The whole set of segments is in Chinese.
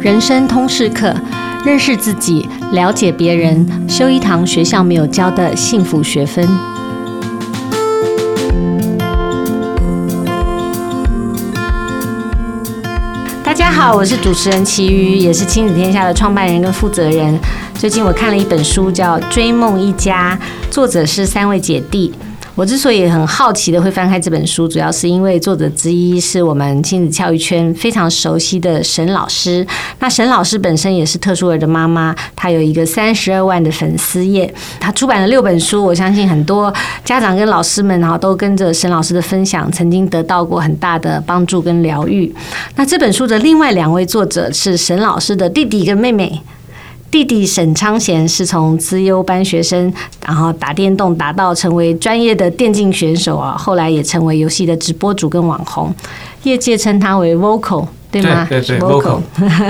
人生通识课，认识自己，了解别人，修一堂学校没有教的幸福学分。大家好，我是主持人齐瑜，也是亲子天下的创办人跟负责人。最近我看了一本书，叫《追梦一家》，作者是三位姐弟。我之所以很好奇的会翻开这本书，主要是因为作者之一是我们亲子教育圈非常熟悉的沈老师。那沈老师本身也是特殊儿的妈妈，她有一个三十二万的粉丝页，她出版了六本书。我相信很多家长跟老师们哈都跟着沈老师的分享，曾经得到过很大的帮助跟疗愈。那这本书的另外两位作者是沈老师的弟弟跟妹妹。弟弟沈昌贤是从资优班学生，然后打电动打到成为专业的电竞选手啊，后来也成为游戏的直播主跟网红，业界称他为 Vocal。对吗？对对对，Vocal。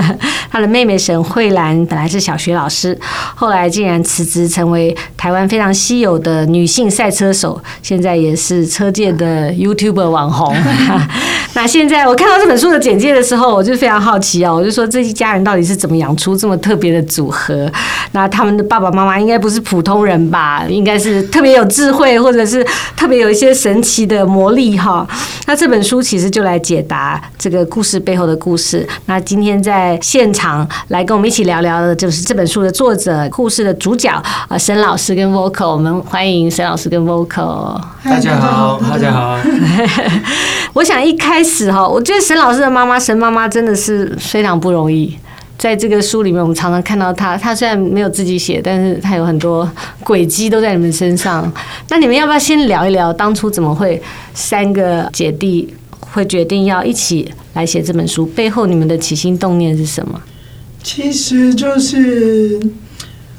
他的妹妹沈慧兰本来是小学老师，后来竟然辞职成为台湾非常稀有的女性赛车手，现在也是车界的 YouTuber 网红。那现在我看到这本书的简介的时候，我就非常好奇哦，我就说这一家人到底是怎么养出这么特别的组合？那他们的爸爸妈妈应该不是普通人吧？应该是特别有智慧，或者是特别有一些神奇的魔力哈。那这本书其实就来解答这个故事背后的故事。那今天在现场来跟我们一起聊聊的，就是这本书的作者、故事的主角啊，沈老师跟 Vocal。我们欢迎沈老师跟 Vocal。大家好，大家好。我想一开始哈，我觉得沈老师的妈妈沈妈妈真的是非常不容易。在这个书里面，我们常常看到她，她虽然没有自己写，但是她有很多轨迹都在你们身上。那你们要不要先聊一聊当初怎么会三个姐弟？会决定要一起来写这本书，背后你们的起心动念是什么？其实就是。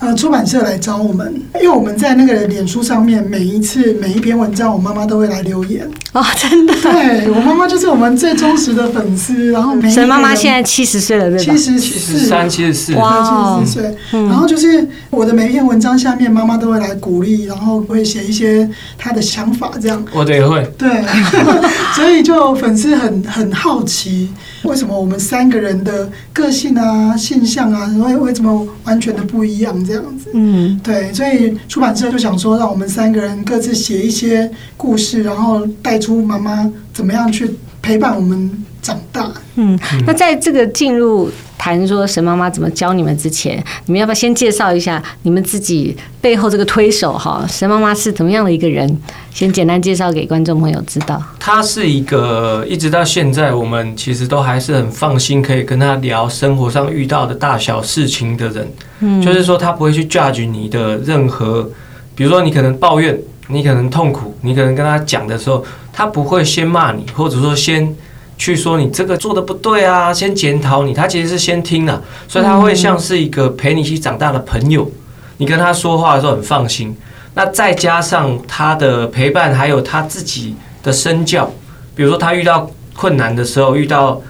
呃，出版社来找我们，因为我们在那个脸书上面，每一次每一篇文章，我妈妈都会来留言。哦，真的？对，我妈妈就是我们最忠实的粉丝。然后每，沈妈妈现在七十岁了，对吧？七十三、七十四，哇，七十四岁。然后就是我的每一篇文章下面，妈妈都会来鼓励，然后会写一些她的想法，这样。我的也会。对，所以就粉丝很很好奇，为什么我们三个人的个性啊、性向啊，为为什么完全的不一样？这样子，嗯，对，所以出版社就想说，让我们三个人各自写一些故事，然后带出妈妈怎么样去陪伴我们长大。嗯，那在这个进入谈说沈妈妈怎么教你们之前，你们要不要先介绍一下你们自己背后这个推手哈？沈妈妈是怎么样的一个人？先简单介绍给观众朋友知道。她是一个一直到现在，我们其实都还是很放心，可以跟她聊生活上遇到的大小事情的人。嗯，就是说她不会去 judge 你的任何，比如说你可能抱怨，你可能痛苦，你可能跟她讲的时候，她不会先骂你，或者说先。去说你这个做的不对啊，先检讨你，他其实是先听了，所以他会像是一个陪你一起长大的朋友，你跟他说话的时候很放心。那再加上他的陪伴，还有他自己的身教，比如说他遇到困难的时候，遇到。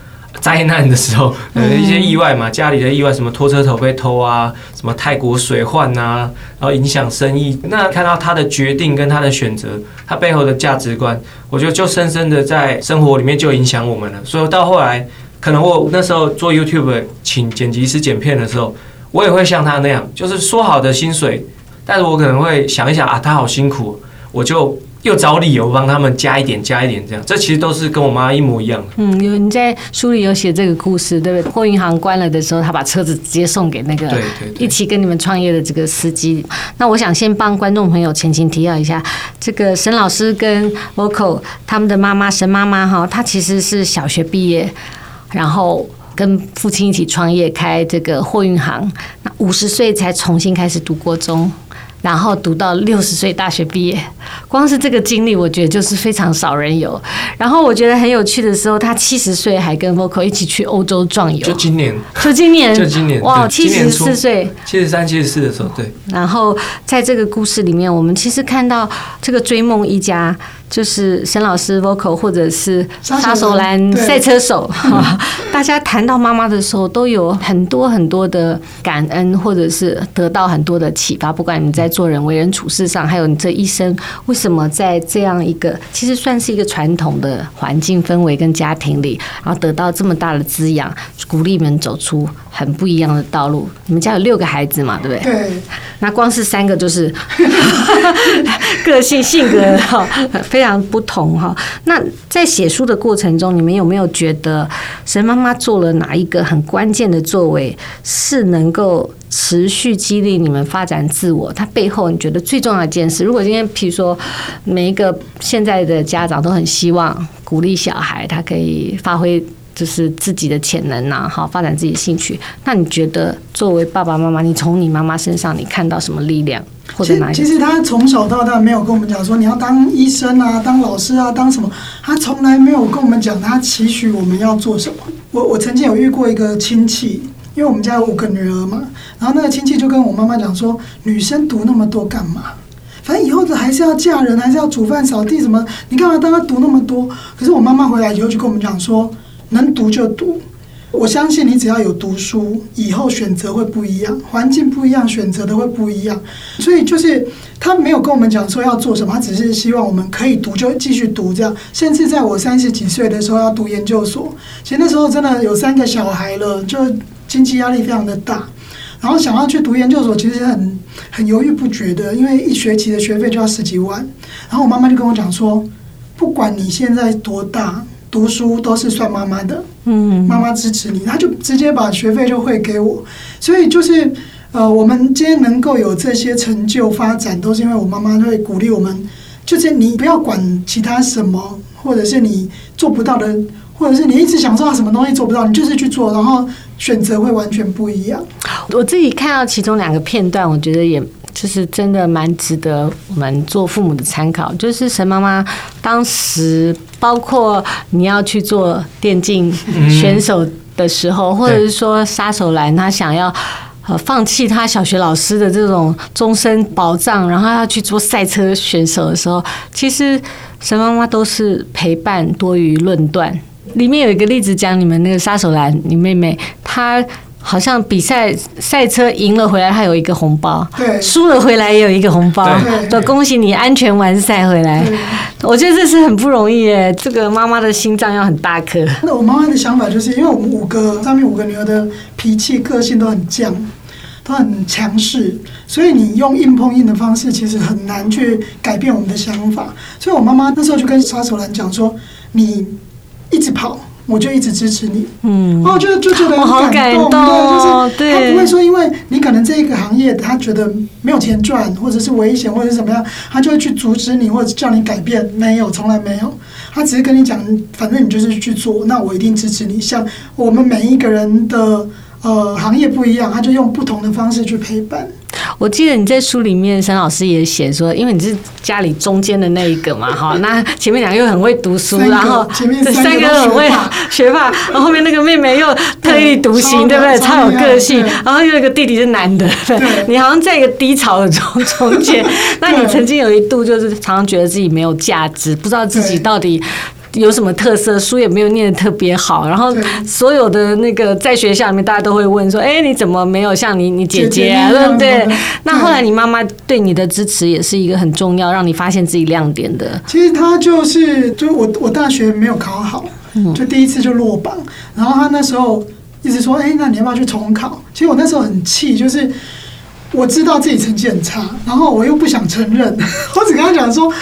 灾难的时候，呃，一些意外嘛，家里的意外，什么拖车头被偷啊，什么泰国水患啊，然后影响生意。那看到他的决定跟他的选择，他背后的价值观，我觉得就深深的在生活里面就影响我们了。所以到后来，可能我那时候做 YouTube 请剪辑师剪片的时候，我也会像他那样，就是说好的薪水，但是我可能会想一想啊，他好辛苦，我就。又找理由帮他们加一点，加一点，这样，这其实都是跟我妈一模一样的。嗯，有你在书里有写这个故事，对不对？货运行关了的时候，他把车子直接送给那个一起跟你们创业的这个司机。那我想先帮观众朋友前情提要一下，这个沈老师跟 Vocal 他们的妈妈沈妈妈哈，她其实是小学毕业，然后跟父亲一起创业开这个货运行，那五十岁才重新开始读国中。然后读到六十岁大学毕业，光是这个经历，我觉得就是非常少人有。然后我觉得很有趣的时候，他七十岁还跟 Vocal 一起去欧洲壮游，就今年，就今年，就今年，哇，七十四岁，七十三、七十四的时候，对。然后在这个故事里面，我们其实看到这个追梦一家。就是沈老师 Vocal 或者是杀手兰赛车手，大家谈到妈妈的时候，都有很多很多的感恩，或者是得到很多的启发。不管你在做人为人处事上，还有你这一生，为什么在这样一个其实算是一个传统的环境氛围跟家庭里，然后得到这么大的滋养，鼓励你们走出很不一样的道路。你们家有六个孩子嘛，对不对？对。那光是三个就是个性性格哈非常不同哈。那在写书的过程中，你们有没有觉得神妈妈做了哪一个很关键的作为，是能够持续激励你们发展自我？它背后你觉得最重要的一件事，如果今天譬如说每一个现在的家长都很希望鼓励小孩，他可以发挥。就是自己的潜能呐，好，发展自己的兴趣。那你觉得作为爸爸妈妈，你从你妈妈身上你看到什么力量，或者哪一？其实他从小到大没有跟我们讲说你要当医生啊，当老师啊，当什么，他从来没有跟我们讲他期许我们要做什么。我我曾经有遇过一个亲戚，因为我们家有五个女儿嘛，然后那个亲戚就跟我妈妈讲说，女生读那么多干嘛？反正以后的还是要嫁人，还是要煮饭扫地什么，你干嘛当她读那么多？可是我妈妈回来以后就跟我们讲说。能读就读，我相信你只要有读书，以后选择会不一样，环境不一样，选择的会不一样。所以就是他没有跟我们讲说要做什么，他只是希望我们可以读就继续读这样。甚至在我三十几岁的时候要读研究所，其实那时候真的有三个小孩了，就经济压力非常的大，然后想要去读研究所，其实很很犹豫不决的，因为一学期的学费就要十几万。然后我妈妈就跟我讲说，不管你现在多大。读书都是算妈妈的，嗯，妈妈支持你，他就直接把学费就汇给我，所以就是呃，我们今天能够有这些成就发展，都是因为我妈妈会鼓励我们，就是你不要管其他什么，或者是你做不到的，或者是你一直想做什么东西做不到，你就是去做，然后选择会完全不一样。我自己看到其中两个片段，我觉得也。就是真的蛮值得我们做父母的参考。就是神妈妈当时，包括你要去做电竞选手的时候，或者是说杀手兰他想要呃放弃他小学老师的这种终身保障，然后要去做赛车选手的时候，其实神妈妈都是陪伴多于论断。里面有一个例子讲，你们那个杀手兰，你妹妹她。好像比赛赛车赢了回来，他有一个红包；对，输了回来也有一个红包。对，恭喜你安全完赛回来。我觉得这是很不容易耶，这个妈妈的心脏要很大颗。那我妈妈的想法就是，因为我们五个上面五个女儿的脾气个性都很犟，都很强势，所以你用硬碰硬的方式，其实很难去改变我们的想法。所以我妈妈那时候就跟杀手兰讲说：“你一直跑。”我就一直支持你，嗯，哦，就就觉得很感动，对，就是他不会说，因为你可能这一个行业他觉得没有钱赚，或者是危险，或者是怎么样，他就会去阻止你，或者叫你改变。没有，从来没有，他只是跟你讲，反正你就是去做，那我一定支持你。像我们每一个人的呃行业不一样，他就用不同的方式去陪伴。我记得你在书里面，沈老师也写说，因为你是家里中间的那一个嘛，哈，那前面两个又很会读书，然后前面三个都很会学霸，然后后面那个妹妹又特立独行，对不对？超有个性，然后又有一个弟弟是男的，对，你好像在一个低潮的中中间。那你曾经有一度就是常常觉得自己没有价值，不知道自己到底。有什么特色？书也没有念得特别好，然后所有的那个在学校里面，大家都会问说：“哎，你怎么没有像你你姐姐啊？”对不对？那后来你妈妈对你的支持也是一个很重要，让你发现自己亮点的。其实她就是，就我我大学没有考好，就第一次就落榜，然后她那时候一直说：“哎，那你要不要去重考？”其实我那时候很气，就是我知道自己成绩很差，然后我又不想承认，我只跟他讲说。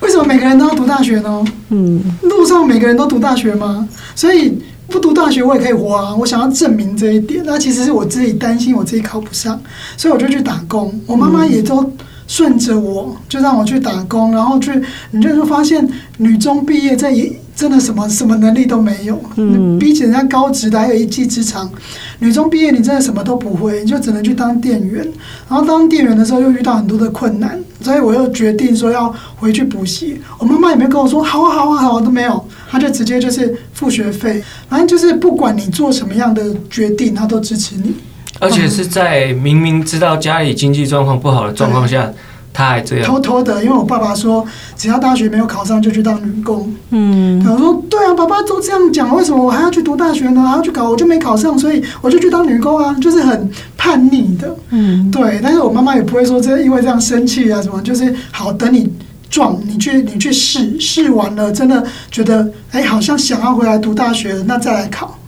为什么每个人都要读大学呢？嗯，路上每个人都读大学吗？所以不读大学我也可以活啊！我想要证明这一点。那其实是我自己担心我自己考不上，所以我就去打工。我妈妈也都顺着我，就让我去打工，然后去，你就会发现女中毕业在也。真的什么什么能力都没有，嗯，比起人家高职的还有一技之长。女中毕业你真的什么都不会，你就只能去当店员。然后当店员的时候又遇到很多的困难，所以我又决定说要回去补习。我妈妈也没跟我说好啊好啊好啊都没有，她就直接就是付学费。反正就是不管你做什么样的决定，她都支持你。而且是在明明知道家里经济状况不好的状况下。他还这样偷偷的，因为我爸爸说，只要大学没有考上就去当女工。嗯，我说对啊，爸爸都这样讲，为什么我还要去读大学呢？还要去搞，我就没考上，所以我就去当女工啊，就是很叛逆的。嗯，对，但是我妈妈也不会说这因为这样生气啊什么，就是好等你撞，你去你去试试完了，真的觉得哎、欸，好像想要回来读大学了，那再来考。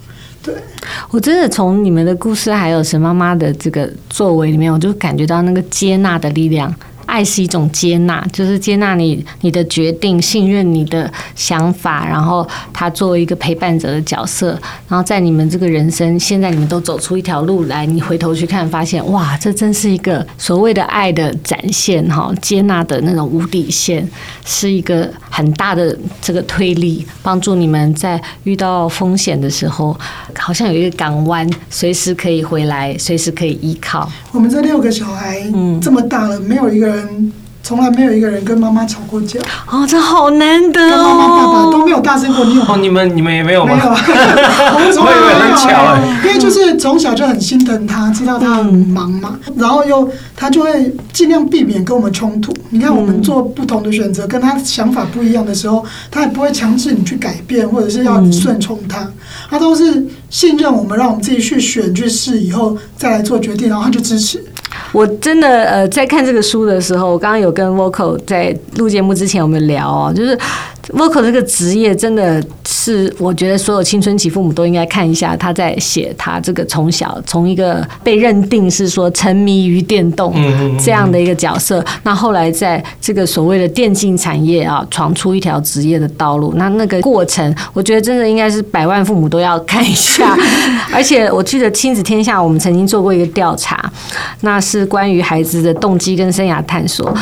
我真的从你们的故事还有沈妈妈的这个作为里面，我就感觉到那个接纳的力量。爱是一种接纳，就是接纳你你的决定，信任你的想法，然后他作为一个陪伴者的角色，然后在你们这个人生，现在你们都走出一条路来，你回头去看，发现哇，这真是一个所谓的爱的展现哈，接纳的那种无底线，是一个很大的这个推力，帮助你们在遇到风险的时候，好像有一个港湾，随时可以回来，随时可以依靠。我们这六个小孩，嗯，这么大了，没有一个人。从来没有一个人跟妈妈吵过架哦，这好难得哦。跟妈妈、爸爸都没有大声过，你有吗？哦，你们你们也没有吗？没有，我们从来没有。很巧哎，因为就是从小就很心疼他，知道他很忙嘛，然后又他就会尽量避免跟我们冲突。你看我们做不同的选择，跟他想法不一样的时候，他也不会强制你去改变，或者是要你顺从他，他都是信任我们，让我们自己去选去试，以后再来做决定，然后他就支持。我真的呃，在看这个书的时候，我刚刚有跟 Vocal 在录节目之前我们聊哦，就是 Vocal 这个职业真的是，我觉得所有青春期父母都应该看一下他在写他这个从小从一个被认定是说沉迷于电动这样的一个角色，那后来在这个所谓的电竞产业啊，闯出一条职业的道路，那那个过程，我觉得真的应该是百万父母都要看一下。而且我记得亲子天下，我们曾经做过一个调查，那是关于孩子的动机跟生涯探索。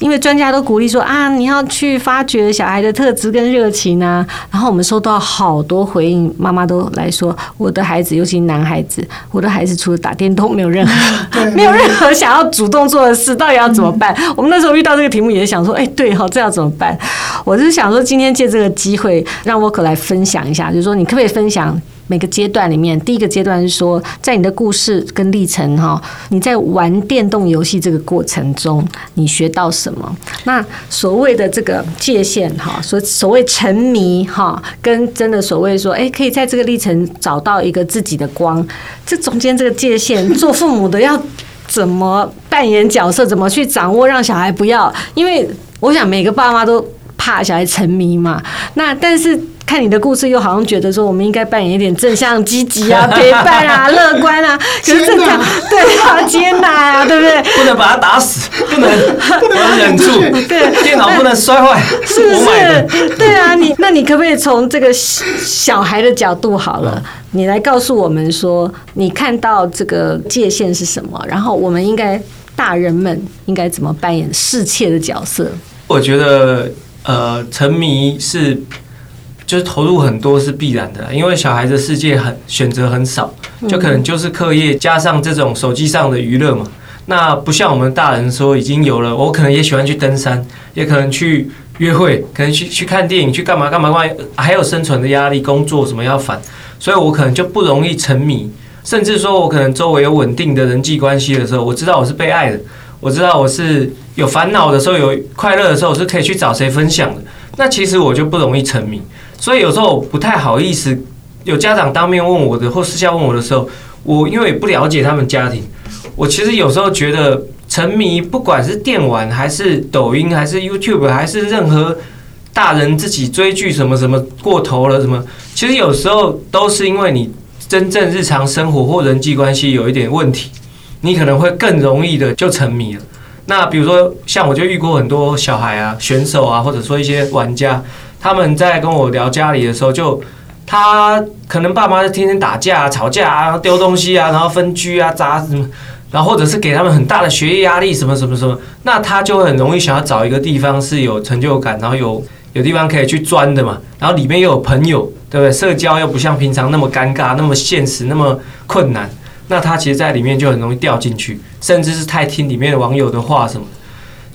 因为专家都鼓励说啊，你要去发掘小孩的特质跟热情啊。然后我们收到好多回应，妈妈都来说，我的孩子，尤其男孩子，我的孩子除了打电动，没有任何 没有任何想要主动做的事，到底要怎么办？我们那时候遇到这个题目，也是想说，哎，对哈，这要怎么办？我就是想说，今天借这个机会，让 Vocal 来分享一下，就是说，你可不可以分享？每个阶段里面，第一个阶段是说，在你的故事跟历程哈，你在玩电动游戏这个过程中，你学到什么？那所谓的这个界限哈，所所谓沉迷哈，跟真的所谓说，哎，可以在这个历程找到一个自己的光，这中间这个界限，做父母的要怎么扮演角色，怎么去掌握，让小孩不要？因为我想每个爸妈都怕小孩沉迷嘛，那但是。看你的故事，又好像觉得说，我们应该扮演一点正向、积极啊、陪伴啊、乐观啊。可是正向，对啊，接纳啊，对不对？不能把他打死，不能不能忍住，对，电脑不能摔坏，是不是？对啊，你那你可不可以从这个小孩的角度好了，你来告诉我们说，你看到这个界限是什么？然后我们应该大人们应该怎么扮演侍妾的角色？我觉得，呃，沉迷是。就是投入很多是必然的，因为小孩子世界很选择很少，就可能就是课业加上这种手机上的娱乐嘛。那不像我们大人说已经有了，我可能也喜欢去登山，也可能去约会，可能去去看电影，去干嘛干嘛干嘛，还有生存的压力，工作什么要烦，所以我可能就不容易沉迷。甚至说我可能周围有稳定的人际关系的时候，我知道我是被爱的，我知道我是有烦恼的时候，有快乐的时候，我是可以去找谁分享的。那其实我就不容易沉迷。所以有时候不太好意思，有家长当面问我的或私下问我的时候，我因为不了解他们家庭，我其实有时候觉得沉迷，不管是电玩还是抖音还是 YouTube 还是任何大人自己追剧什么什么过头了什么，其实有时候都是因为你真正日常生活或人际关系有一点问题，你可能会更容易的就沉迷了。那比如说像我就遇过很多小孩啊、选手啊，或者说一些玩家。他们在跟我聊家里的时候，就他可能爸妈就天天打架、吵架啊，丢东西啊，然后分居啊、砸什么，然后或者是给他们很大的学业压力，什么什么什么，那他就很容易想要找一个地方是有成就感，然后有有地方可以去钻的嘛，然后里面又有朋友，对不对？社交又不像平常那么尴尬、那么现实、那么困难，那他其实在里面就很容易掉进去，甚至是太听里面的网友的话什么。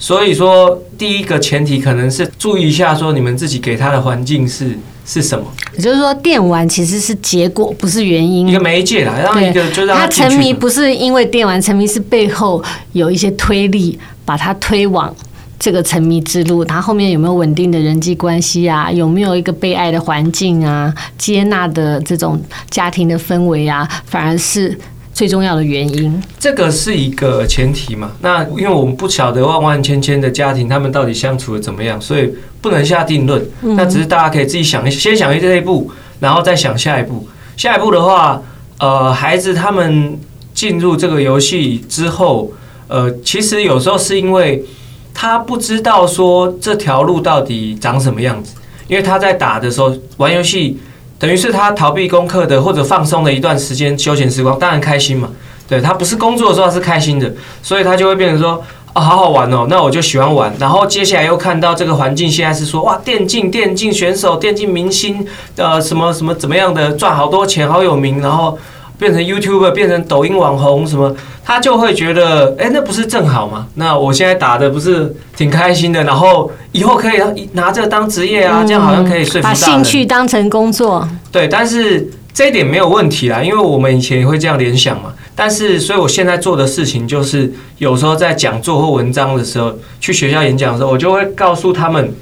所以说，第一个前提可能是注意一下，说你们自己给他的环境是是什么。也就是说，电玩其实是结果，不是原因。一个媒介啦，让一个就让他沉迷，不是因为电玩沉迷，是背后有一些推力把他推往这个沉迷之路。他后面有没有稳定的人际关系啊？有没有一个被爱的环境啊？接纳的这种家庭的氛围啊？反而是。最重要的原因，这个是一个前提嘛。那因为我们不晓得万万千千的家庭，他们到底相处的怎么样，所以不能下定论。那只是大家可以自己想一，先想一这一步，然后再想下一步。下一步的话，呃，孩子他们进入这个游戏之后，呃，其实有时候是因为他不知道说这条路到底长什么样子，因为他在打的时候玩游戏，等于是他逃避功课的或者放松的一段时间休闲时光，当然开心嘛。对，他不是工作的时候他是开心的，所以他就会变成说。啊，好好玩哦！那我就喜欢玩。然后接下来又看到这个环境，现在是说哇，电竞、电竞选手、电竞明星，呃，什么什么怎么样的，赚好多钱，好有名，然后变成 YouTuber，变成抖音网红什么，他就会觉得，哎，那不是正好吗？那我现在打的不是挺开心的，然后以后可以拿这个当职业啊，这样好像可以说服。把兴趣当成工作。对，但是这一点没有问题啦，因为我们以前也会这样联想嘛。但是，所以我现在做的事情就是，有时候在讲座或文章的时候，去学校演讲的时候，我就会告诉他们，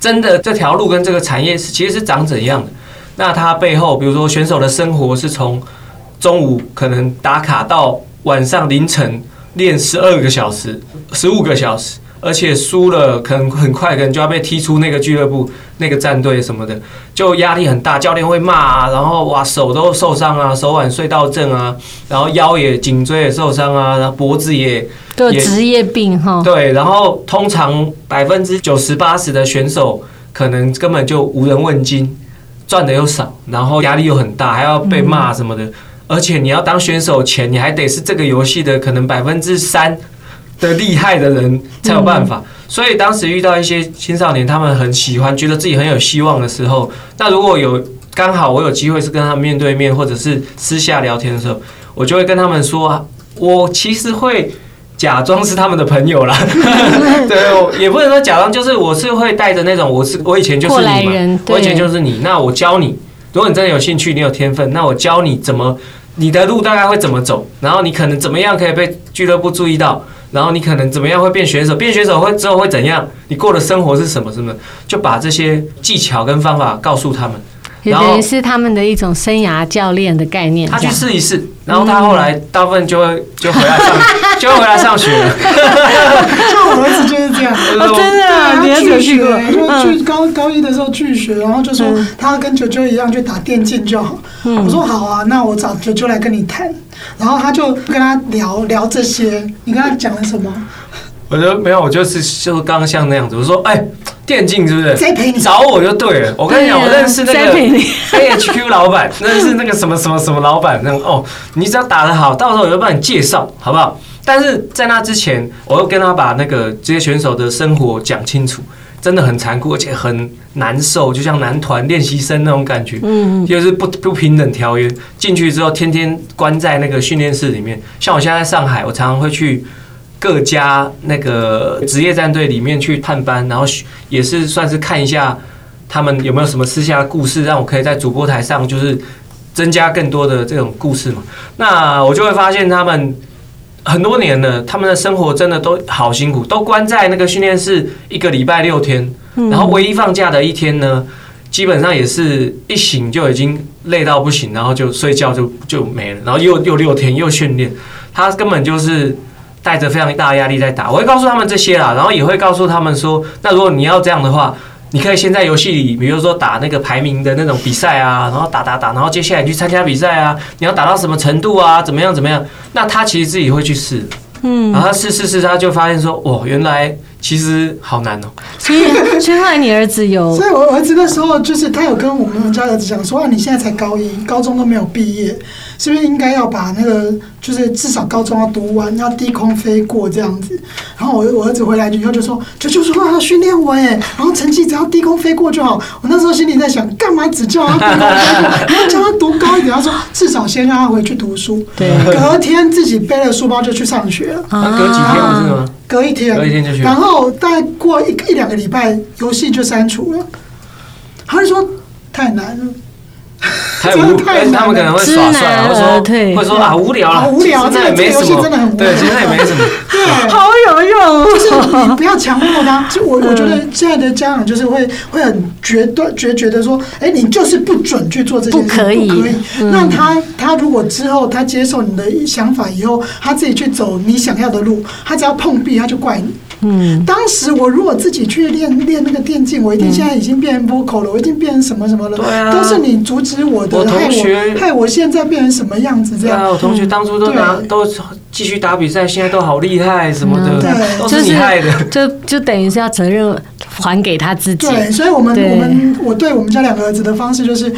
真的这条路跟这个产业是其实是长怎样的。那它背后，比如说选手的生活是从中午可能打卡到晚上凌晨练十二个小时、十五个小时。而且输了，可能很快可能就要被踢出那个俱乐部、那个战队什么的，就压力很大。教练会骂啊，然后哇手都受伤啊，手腕隧道症啊，然后腰也颈椎也受伤啊，然后脖子也都有职业病哈。对，然后通常百分之九十八十的选手可能根本就无人问津，赚的又少，然后压力又很大，还要被骂什么的。而且你要当选手前，你还得是这个游戏的可能百分之三。的厉害的人才有办法，所以当时遇到一些青少年，他们很喜欢，觉得自己很有希望的时候，那如果有刚好我有机会是跟他们面对面，或者是私下聊天的时候，我就会跟他们说，我其实会假装是他们的朋友啦，对，也不能说假装，就是我是会带着那种，我是我以前就是你嘛，我以前就是你，那我教你，如果你真的有兴趣，你有天分，那我教你怎么，你的路大概会怎么走，然后你可能怎么样可以被俱乐部注意到。然后你可能怎么样会变选手？变选手会之后会怎样？你过的生活是什么？什么？就把这些技巧跟方法告诉他们，然后也是他们的一种生涯教练的概念。他去试一试，然后他后来大部分就会就回来上，就会回来上学了。像我儿子就是这样，哦、真的、啊，他拒学，就拒高高一的时候拒学，然后就说他跟九九一样去打电竞就好。我说好啊，那我找九九来跟你谈。然后他就跟他聊聊这些，你跟他讲了什么？我说没有，我就是就是刚刚像那样子。我说哎，电竞是不是？栽培你找我就对了。我跟你讲，我认识那个 AHQ 老板，认识那个什么什么什么老板。那个哦，你只要打得好，到时候我就帮你介绍，好不好？但是在那之前，我又跟他把那个这些选手的生活讲清楚。真的很残酷，而且很难受，就像男团练习生那种感觉，嗯，就是不不平等条约。进去之后，天天关在那个训练室里面。像我现在在上海，我常常会去各家那个职业战队里面去探班，然后也是算是看一下他们有没有什么私下的故事，让我可以在主播台上就是增加更多的这种故事嘛。那我就会发现他们。很多年了，他们的生活真的都好辛苦，都关在那个训练室一个礼拜六天，然后唯一放假的一天呢，基本上也是一醒就已经累到不行，然后就睡觉就就没了，然后又又六天又训练，他根本就是带着非常大压力在打。我会告诉他们这些啦，然后也会告诉他们说，那如果你要这样的话。你可以先在游戏里，比如说打那个排名的那种比赛啊，然后打打打，然后接下来你去参加比赛啊，你要打到什么程度啊？怎么样怎么样？那他其实自己会去试，嗯，然后他试试试，他就发现说，哦，原来其实好难哦。所以，所以后来你儿子有，所以我儿子那时候就是他有跟我们家儿子讲说，啊，你现在才高一，高中都没有毕业。是不是应该要把那个，就是至少高中要读完，要低空飞过这样子？然后我我儿子回来以后就说，就就说要训练我耶，然后成绩只要低空飞过就好。我那时候心里在想，干嘛只叫他低空飞过？你要叫他读高一点。他说至少先让他回去读书。对，隔天自己背了书包就去上学了。啊，隔几天是吗？隔一天，隔一天就去。然后大概过一一两个礼拜，游戏就删除了。他就说太难了。太无，哎，他们可能会耍帅，或者说会说啊无聊了，无聊，这个游戏真的很无聊，对，其实也没什么，对，好有用，就是你不要强迫他。就我我觉得现在的家长就是会会很决断决绝的说，哎，你就是不准去做这件事，不可以。那他他如果之后他接受你的想法以后，他自己去走你想要的路，他只要碰壁他就怪你。嗯，当时我如果自己去练练那个电竞，我一定现在已经变成 vocal 了，我已经变成什么什么了。对啊，都是你阻止我的，我同学害我，害我现在变成什么样子这样。对啊，我同学当初都拿都继续打比赛，现在都好厉害什么的，对，都是你害的。就就等于是要责任还给他自己。对，所以我们我们我对我们家两个儿子的方式就是。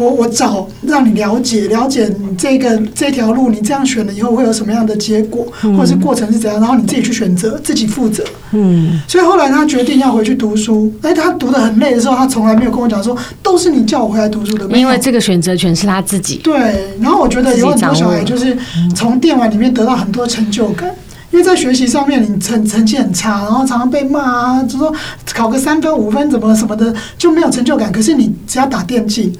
我我找让你了解了解你这个这条路，你这样选了以后会有什么样的结果，或者是过程是怎样，然后你自己去选择，自己负责。嗯，所以后来他决定要回去读书。哎，他读的很累的时候，他从来没有跟我讲说都是你叫我回来读书的，因为这个选择权是他自己。对，然后我觉得有很多小孩就是从电玩里面得到很多成就感。因为在学习上面，你成成绩很差，然后常常被骂啊，就说考个三分五分怎么什么的就没有成就感。可是你只要打电竞，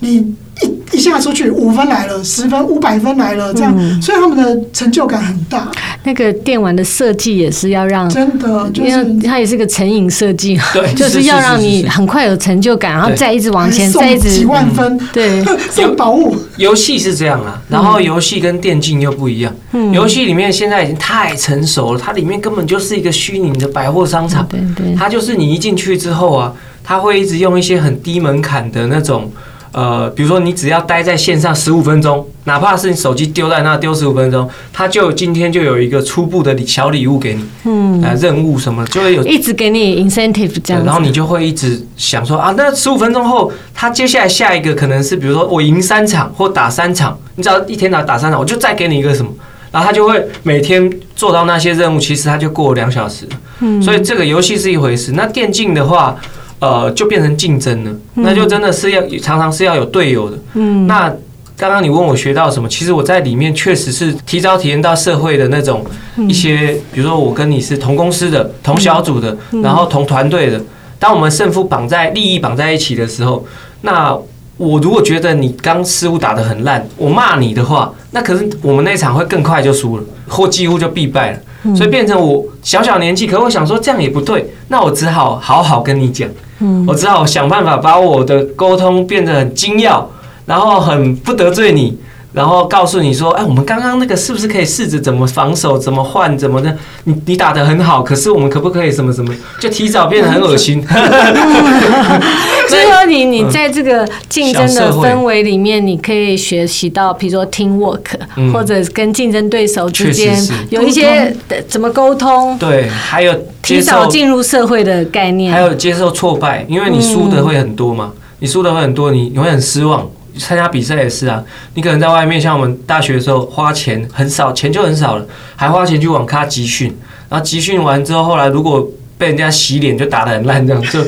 你一一下出去五分来了，十分五百分来了，这样，嗯、所以他们的成就感很大。那个电玩的设计也是要让真的，因为它也是个成瘾设计，对，就是要让你很快有成就感，然后再一直往前，再一直几万分，对，送宝物。游戏是这样啊，然后游戏跟电竞又不一样。嗯，游戏里面现在已经太成熟了，它里面根本就是一个虚拟的百货商场。对对，它就是你一进去之后啊，它会一直用一些很低门槛的那种。呃，比如说你只要待在线上十五分钟，哪怕是你手机丢在那丢十五分钟，他就今天就有一个初步的小礼物给你，嗯，呃，任务什么就会有一直给你 incentive 这样，然后你就会一直想说啊，那十五分钟后，他接下来下一个可能是比如说我赢三场或打三场，你只要一天打打三场，我就再给你一个什么，然后他就会每天做到那些任务，其实他就过了两小时，嗯，所以这个游戏是一回事，那电竞的话。呃，就变成竞争了，那就真的是要常常是要有队友的。嗯，那刚刚你问我学到什么，其实我在里面确实是提早体验到社会的那种一些，比如说我跟你是同公司的、同小组的，然后同团队的。当我们胜负绑在利益绑在一起的时候，那我如果觉得你刚失误打得很烂，我骂你的话，那可是我们那场会更快就输了，或几乎就必败了。所以变成我小小年纪，可我想说这样也不对，那我只好好好跟你讲。嗯，我只好想办法把我的沟通变得很精要，然后很不得罪你，然后告诉你说，哎，我们刚刚那个是不是可以试着怎么防守，怎么换，怎么的？你你打得很好，可是我们可不可以什么什么？就提早变得很恶心。所以说，你你在这个竞争的氛围里面，你可以学习到，比如说 teamwork，或者跟竞争对手之间有一些怎么沟通。对，还有。提早进入社会的概念，还有接受挫败，因为你输的会很多嘛，你输的会很多，你你会很失望。参加比赛也是啊，你可能在外面，像我们大学的时候花钱很少，钱就很少了，还花钱去网咖集训，然后集训完之后，后来如果被人家洗脸，就打得很烂，这样就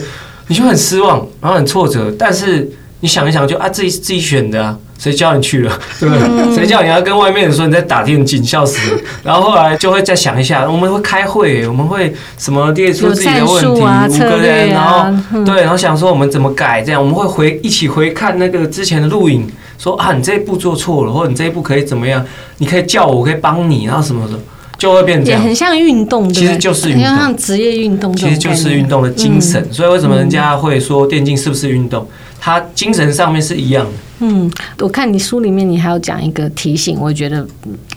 你就很失望，然后很挫折。但是你想一想就，就啊，自己自己选的啊。谁叫你去了，对不对？谁叫你要跟外面的说你在打电竞，笑死了。然后后来就会再想一下，我们会开会，我们会什么列出自己的问题，啊、五个人，然后、嗯、对，然后想说我们怎么改，这样我们会回一起回看那个之前的录影，说啊，你这一步做错了，或者你这一步可以怎么样？你可以叫我，我可以帮你，然后什么的，就会变成这样。也很像运动，其实就是运动，像职业运动，其实就是运动的精神。嗯、所以为什么人家会说电竞是不是运动？它精神上面是一样的。嗯，我看你书里面你还有讲一个提醒，我觉得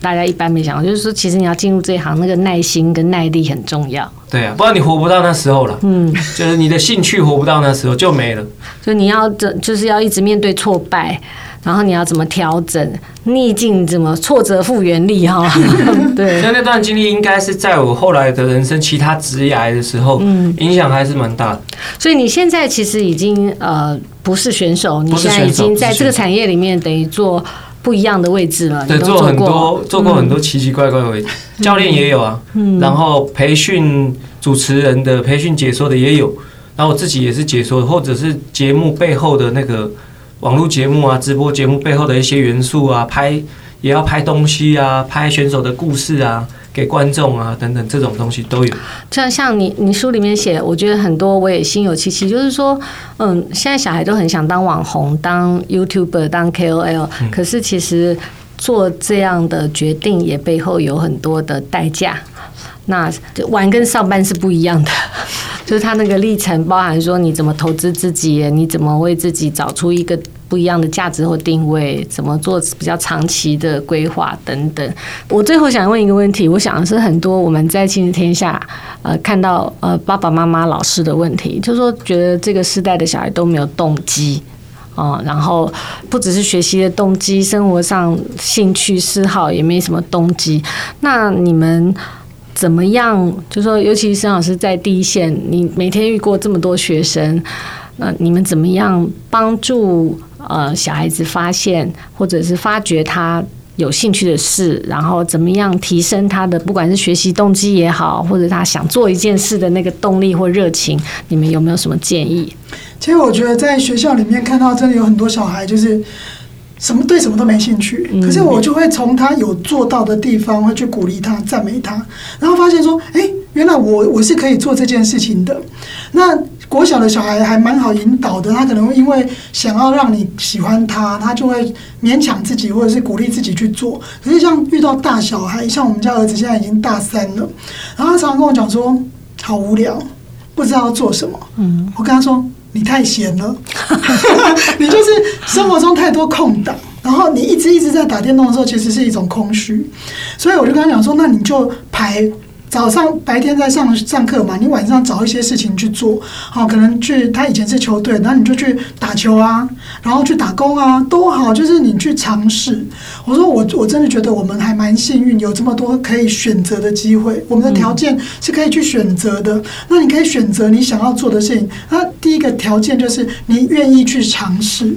大家一般没想到，就是说其实你要进入这一行，那个耐心跟耐力很重要。对啊，不然你活不到那时候了。嗯，就是你的兴趣活不到那时候就没了。所以你要这就是要一直面对挫败。然后你要怎么调整逆境？怎么挫折复原力？哈，对。那那段经历应该是在我后来的人生其他职业的时候，嗯，影响还是蛮大的。所以你现在其实已经呃不是选手，你现在已经在这个产业里面等于做不一样的位置了。对，做很多做过很多奇奇怪怪的位置，教练也有啊，嗯，然后培训主持人的、培训解说的也有，然后我自己也是解说，或者是节目背后的那个。网络节目啊，直播节目背后的一些元素啊，拍也要拍东西啊，拍选手的故事啊，给观众啊等等这种东西都有。像像你你书里面写，我觉得很多我也心有戚戚，就是说，嗯，现在小孩都很想当网红，当 YouTuber，当 KOL，嗯，可是其实做这样的决定也背后有很多的代价。那玩跟上班是不一样的，就是他那个历程包含说你怎么投资自己，你怎么为自己找出一个不一样的价值或定位，怎么做比较长期的规划等等。我最后想问一个问题，我想的是很多我们在亲子天下呃看到呃爸爸妈妈老师的问题，就是说觉得这个时代的小孩都没有动机。哦，然后不只是学习的动机，生活上兴趣嗜好也没什么动机。那你们怎么样？就说，尤其是沈老师在第一线，你每天遇过这么多学生，那你们怎么样帮助呃小孩子发现或者是发掘他有兴趣的事，然后怎么样提升他的不管是学习动机也好，或者他想做一件事的那个动力或热情？你们有没有什么建议？其实我觉得在学校里面看到真的有很多小孩，就是什么对什么都没兴趣。可是我就会从他有做到的地方，会去鼓励他、赞美他，然后发现说：“哎，原来我我是可以做这件事情的。”那国小的小孩还蛮好引导的，他可能会因为想要让你喜欢他，他就会勉强自己或者是鼓励自己去做。可是像遇到大小孩，像我们家儿子现在已经大三了，然后他常常跟我讲说：“好无聊，不知道要做什么。”嗯，我跟他说。你太闲了，你就是生活中太多空档，然后你一直一直在打电动的时候，其实是一种空虚，所以我就跟他讲说，那你就排。早上白天在上上课嘛，你晚上找一些事情去做，好，可能去他以前是球队，然后你就去打球啊，然后去打工啊，都好，就是你去尝试。我说我我真的觉得我们还蛮幸运，有这么多可以选择的机会，我们的条件是可以去选择的。那你可以选择你想要做的事情，那第一个条件就是你愿意去尝试。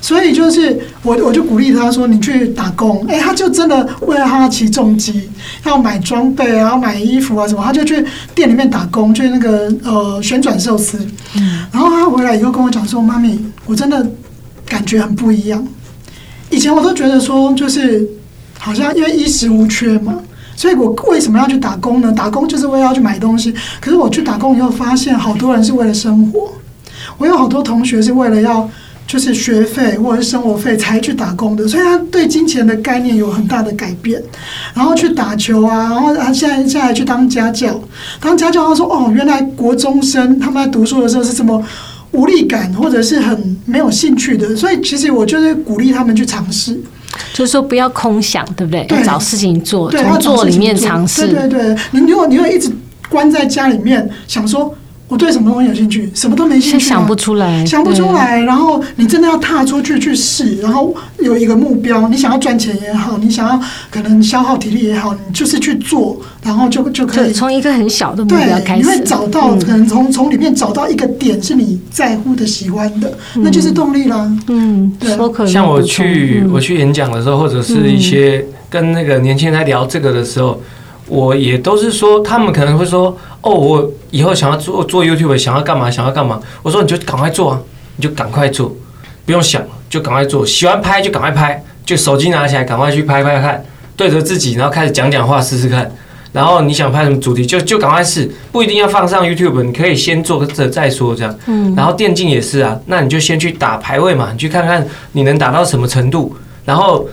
所以就是我，我就鼓励他说：“你去打工。”哎，他就真的为了他骑重机，要买装备然后买衣服啊什么，他就去店里面打工，去那个呃旋转寿司。嗯。然后他回来以后跟我讲说：“妈咪，我真的感觉很不一样。以前我都觉得说，就是好像因为衣食无缺嘛，所以我为什么要去打工呢？打工就是为了要去买东西。可是我去打工以后，发现好多人是为了生活。我有好多同学是为了要。”就是学费或者是生活费才去打工的，所以他对金钱的概念有很大的改变。然后去打球啊，然后他现在现在去当家教，当家教他说哦，原来国中生他们在读书的时候是这么无力感或者是很没有兴趣的，所以其实我就是鼓励他们去尝试，就是说不要空想，对不对？对，找事情做，对，从做里面尝试。对对对，你如果你会一直关在家里面想说。我对什么东西有兴趣？什么都没兴趣，想不出来，想不出来。然后你真的要踏出去去试，然后有一个目标。你想要赚钱也好，你想要可能消耗体力也好，你就是去做，然后就就可以从一个很小的目标开始。你会找到可能从从里面找到一个点是你在乎的、喜欢的，那就是动力啦。嗯，对。像我去我去演讲的时候，或者是一些跟那个年轻人在聊这个的时候。我也都是说，他们可能会说：“哦，我以后想要做做 YouTube，想要干嘛，想要干嘛。”我说：“你就赶快做啊，你就赶快做，不用想，就赶快做。喜欢拍就赶快拍，就手机拿起来赶快去拍拍看，对着自己，然后开始讲讲话试试看。然后你想拍什么主题，就就赶快试，不一定要放上 YouTube，你可以先做着再说这样。嗯。然后电竞也是啊，那你就先去打排位嘛，你去看看你能打到什么程度，然后。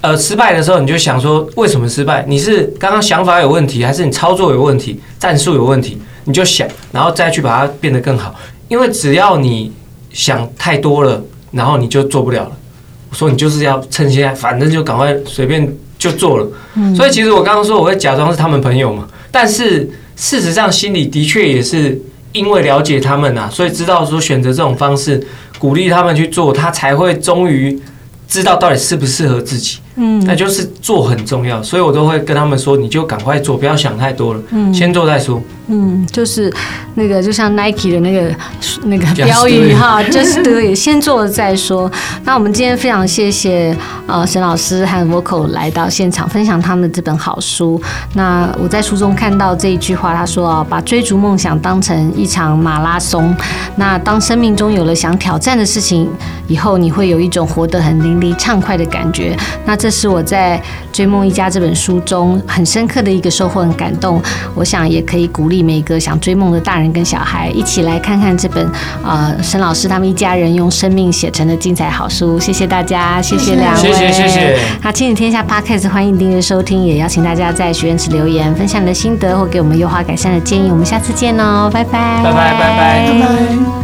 呃，失败的时候你就想说，为什么失败？你是刚刚想法有问题，还是你操作有问题、战术有问题？你就想，然后再去把它变得更好。因为只要你想太多了，然后你就做不了了。我说你就是要趁现在，反正就赶快随便就做了。所以其实我刚刚说我会假装是他们朋友嘛，但是事实上心里的确也是因为了解他们啊，所以知道说选择这种方式鼓励他们去做，他才会终于知道到底适不适合自己。嗯，那就是做很重要，所以我都会跟他们说，你就赶快做，不要想太多了，嗯，先做再说。嗯，就是那个，就像 Nike 的那个那个标语哈，Just do it，先做了再说。那我们今天非常谢谢呃沈老师和 Vocal 来到现场分享他们的这本好书。那我在书中看到这一句话，他说啊，把追逐梦想当成一场马拉松。那当生命中有了想挑战的事情以后，你会有一种活得很淋漓畅快的感觉。那这这是我在《追梦一家》这本书中很深刻的一个收获，很感动。我想也可以鼓励每一个想追梦的大人跟小孩，一起来看看这本啊、呃，沈老师他们一家人用生命写成的精彩好书。谢谢大家，谢谢两位，谢谢谢谢。那亲子天下 Podcast 欢迎订阅收听，也邀请大家在许愿池留言，分享你的心得或给我们优化改善的建议。我们下次见哦，拜拜，拜拜拜拜拜拜。